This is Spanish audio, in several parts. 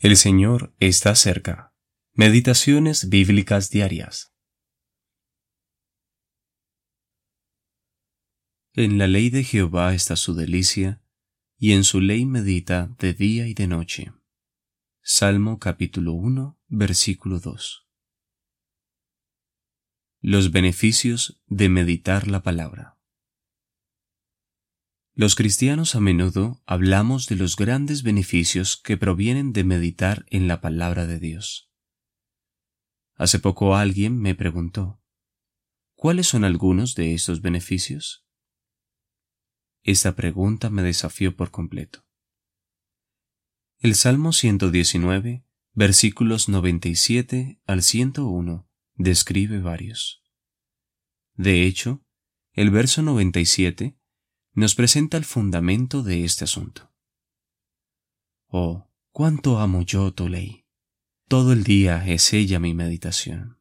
El Señor está cerca. Meditaciones bíblicas diarias. En la ley de Jehová está su delicia, y en su ley medita de día y de noche. Salmo capítulo 1, versículo 2. Los beneficios de meditar la palabra. Los cristianos a menudo hablamos de los grandes beneficios que provienen de meditar en la palabra de Dios. Hace poco alguien me preguntó, ¿cuáles son algunos de estos beneficios? Esta pregunta me desafió por completo. El Salmo 119, versículos 97 al 101, describe varios. De hecho, el verso 97 nos presenta el fundamento de este asunto. Oh, cuánto amo yo tu ley. Todo el día es ella mi meditación.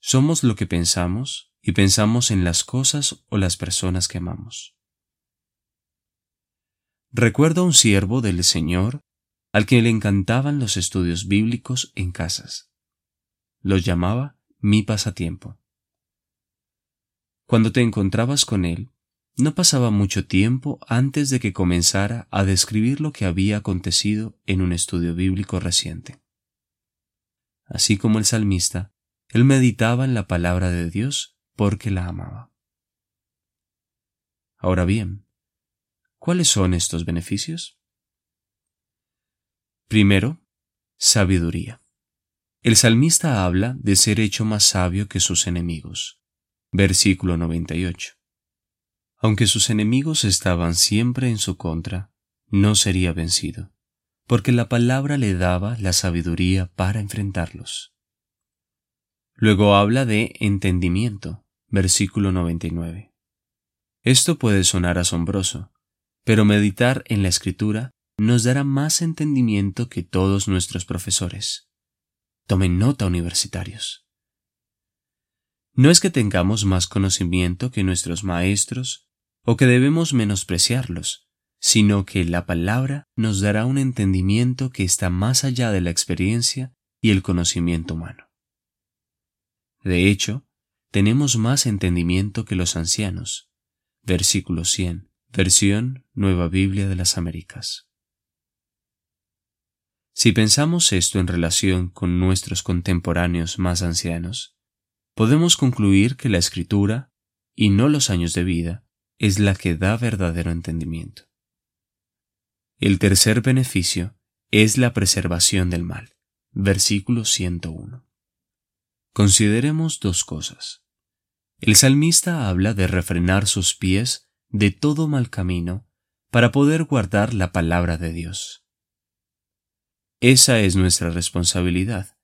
Somos lo que pensamos y pensamos en las cosas o las personas que amamos. Recuerdo a un siervo del Señor al que le encantaban los estudios bíblicos en casas. Los llamaba mi pasatiempo. Cuando te encontrabas con él, no pasaba mucho tiempo antes de que comenzara a describir lo que había acontecido en un estudio bíblico reciente. Así como el salmista, él meditaba en la palabra de Dios porque la amaba. Ahora bien, ¿cuáles son estos beneficios? Primero, sabiduría. El salmista habla de ser hecho más sabio que sus enemigos. Versículo 98. Aunque sus enemigos estaban siempre en su contra, no sería vencido, porque la palabra le daba la sabiduría para enfrentarlos. Luego habla de entendimiento, versículo 99. Esto puede sonar asombroso, pero meditar en la escritura nos dará más entendimiento que todos nuestros profesores. Tomen nota universitarios. No es que tengamos más conocimiento que nuestros maestros o que debemos menospreciarlos, sino que la palabra nos dará un entendimiento que está más allá de la experiencia y el conocimiento humano. De hecho, tenemos más entendimiento que los ancianos. Versículo 100, versión Nueva Biblia de las Américas. Si pensamos esto en relación con nuestros contemporáneos más ancianos, podemos concluir que la escritura, y no los años de vida, es la que da verdadero entendimiento. El tercer beneficio es la preservación del mal. Versículo 101. Consideremos dos cosas. El salmista habla de refrenar sus pies de todo mal camino para poder guardar la palabra de Dios. Esa es nuestra responsabilidad.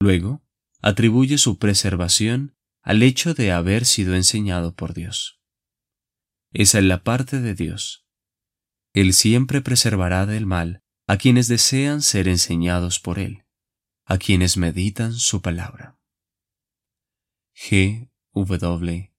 Luego, atribuye su preservación al hecho de haber sido enseñado por Dios. Esa es la parte de Dios. Él siempre preservará del mal a quienes desean ser enseñados por Él, a quienes meditan su palabra. G. W.